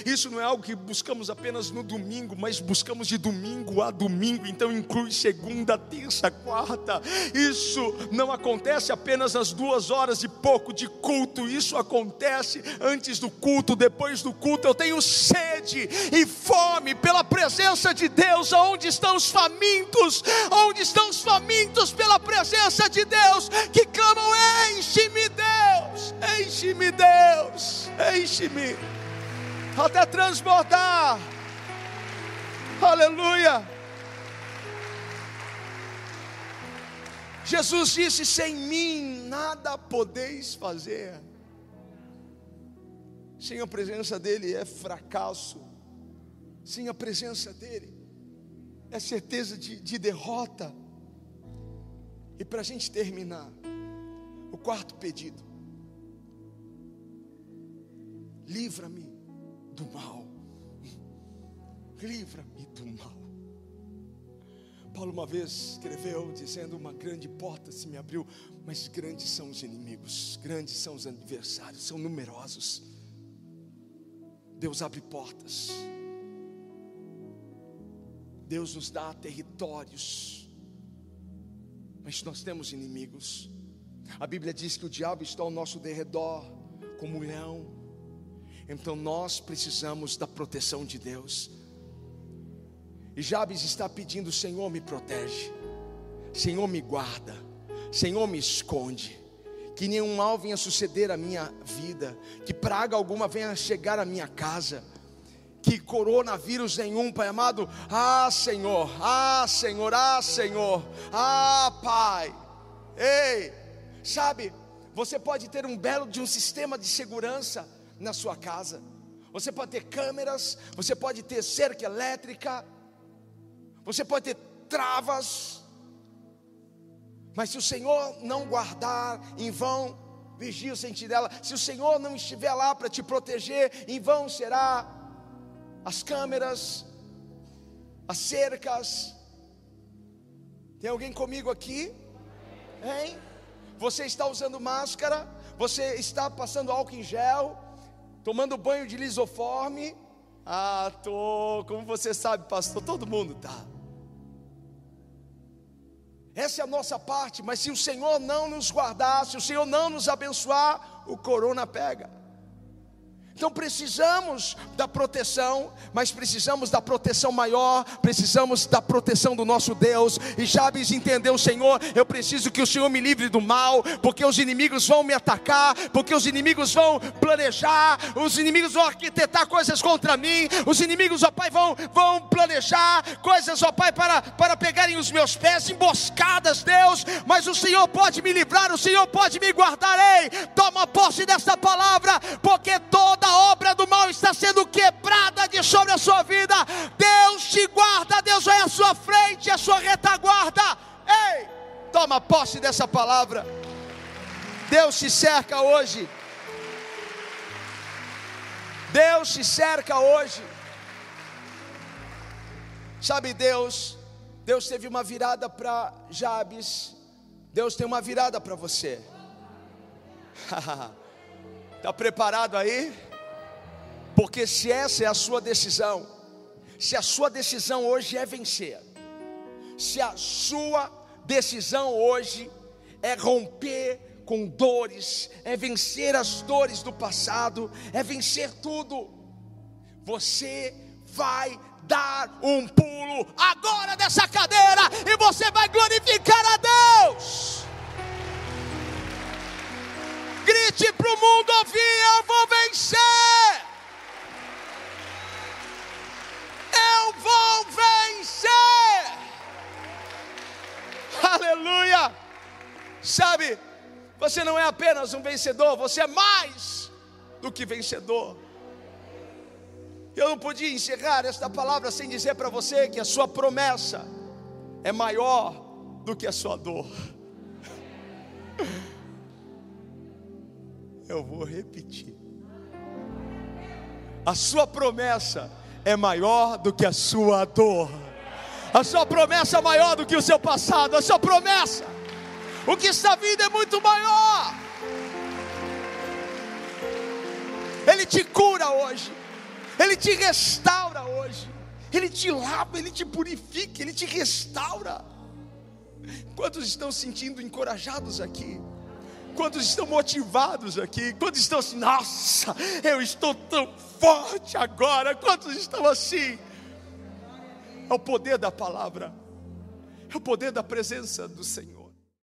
[SPEAKER 1] Isso não é algo que buscamos apenas no domingo, mas buscamos de domingo a domingo, então inclui segunda, terça, quarta. Isso não acontece apenas nas duas horas e pouco de culto, isso acontece antes do culto, depois do culto. Eu tenho sede e fome pela presença de Deus, aonde estão os famintos, onde estão os famintos pela presença de Deus, que clamam: enche-me, Deus, enche-me, Deus, enche-me até transbordar. Aleluia. Jesus disse: Sem mim nada podeis fazer. Sem a presença dEle é fracasso, sem a presença dEle é certeza de, de derrota. E para a gente terminar, o quarto pedido: livra-me do mal. livra-me do mal. Paulo uma vez escreveu dizendo: Uma grande porta se me abriu, mas grandes são os inimigos, grandes são os adversários, são numerosos. Deus abre portas, Deus nos dá territórios, mas nós temos inimigos. A Bíblia diz que o diabo está ao nosso derredor, como um leão. Então nós precisamos da proteção de Deus. E Jabes está pedindo: Senhor, me protege, Senhor, me guarda, Senhor, me esconde. Que nenhum mal venha suceder à minha vida, que praga alguma venha chegar à minha casa que coronavírus nenhum, Pai amado. Ah, Senhor, ah, Senhor, ah, Senhor, ah, Pai. Ei, sabe, você pode ter um belo de um sistema de segurança na sua casa. Você pode ter câmeras, você pode ter cerca elétrica, você pode ter travas. Mas se o Senhor não guardar, em vão vigia o sentinela. Se o Senhor não estiver lá para te proteger, em vão será as câmeras, as cercas. Tem alguém comigo aqui? Hein? Você está usando máscara? Você está passando álcool em gel? Tomando banho de lisoforme? Ah, tô. Como você sabe, pastor, todo mundo tá. Essa é a nossa parte, mas se o Senhor não nos guardar, se o Senhor não nos abençoar, o corona pega. Então precisamos da proteção, mas precisamos da proteção maior, precisamos da proteção do nosso Deus. E Jabes entendeu, Senhor, eu preciso que o Senhor me livre do mal, porque os inimigos vão me atacar, porque os inimigos vão planejar, os inimigos vão arquitetar coisas contra mim, os inimigos, ó Pai, vão, vão planejar coisas, ó Pai, para, para pegarem os meus pés, emboscadas, Deus, mas o Senhor pode me livrar, o Senhor pode me guardar, ei, toma posse dessa palavra, porque toda obra do mal está sendo quebrada de sobre a sua vida. Deus te guarda, Deus vai à sua frente, à sua retaguarda. Ei, toma posse dessa palavra. Deus te cerca hoje. Deus te cerca hoje. Sabe, Deus, Deus teve uma virada para Jabes. Deus tem uma virada para você. Está preparado aí? Porque se essa é a sua decisão, se a sua decisão hoje é vencer, se a sua decisão hoje é romper com dores, é vencer as dores do passado, é vencer tudo, você vai dar um pulo agora dessa cadeira e você vai glorificar a Deus. Grite para o mundo ouvir: Eu vou vencer. Vou vencer. Aleluia! Sabe, você não é apenas um vencedor, você é mais do que vencedor. Eu não podia encerrar esta palavra sem dizer para você que a sua promessa é maior do que a sua dor. Eu vou repetir. A sua promessa é maior do que a sua dor. A sua promessa é maior do que o seu passado. A sua promessa, o que está vindo é muito maior. Ele te cura hoje. Ele te restaura hoje. Ele te lava, ele te purifica, ele te restaura. Quantos estão sentindo encorajados aqui? Quantos estão motivados aqui? Quantos estão assim, nossa, eu estou tão forte agora? Quantos estão assim? É o poder da palavra, é o poder da presença do Senhor.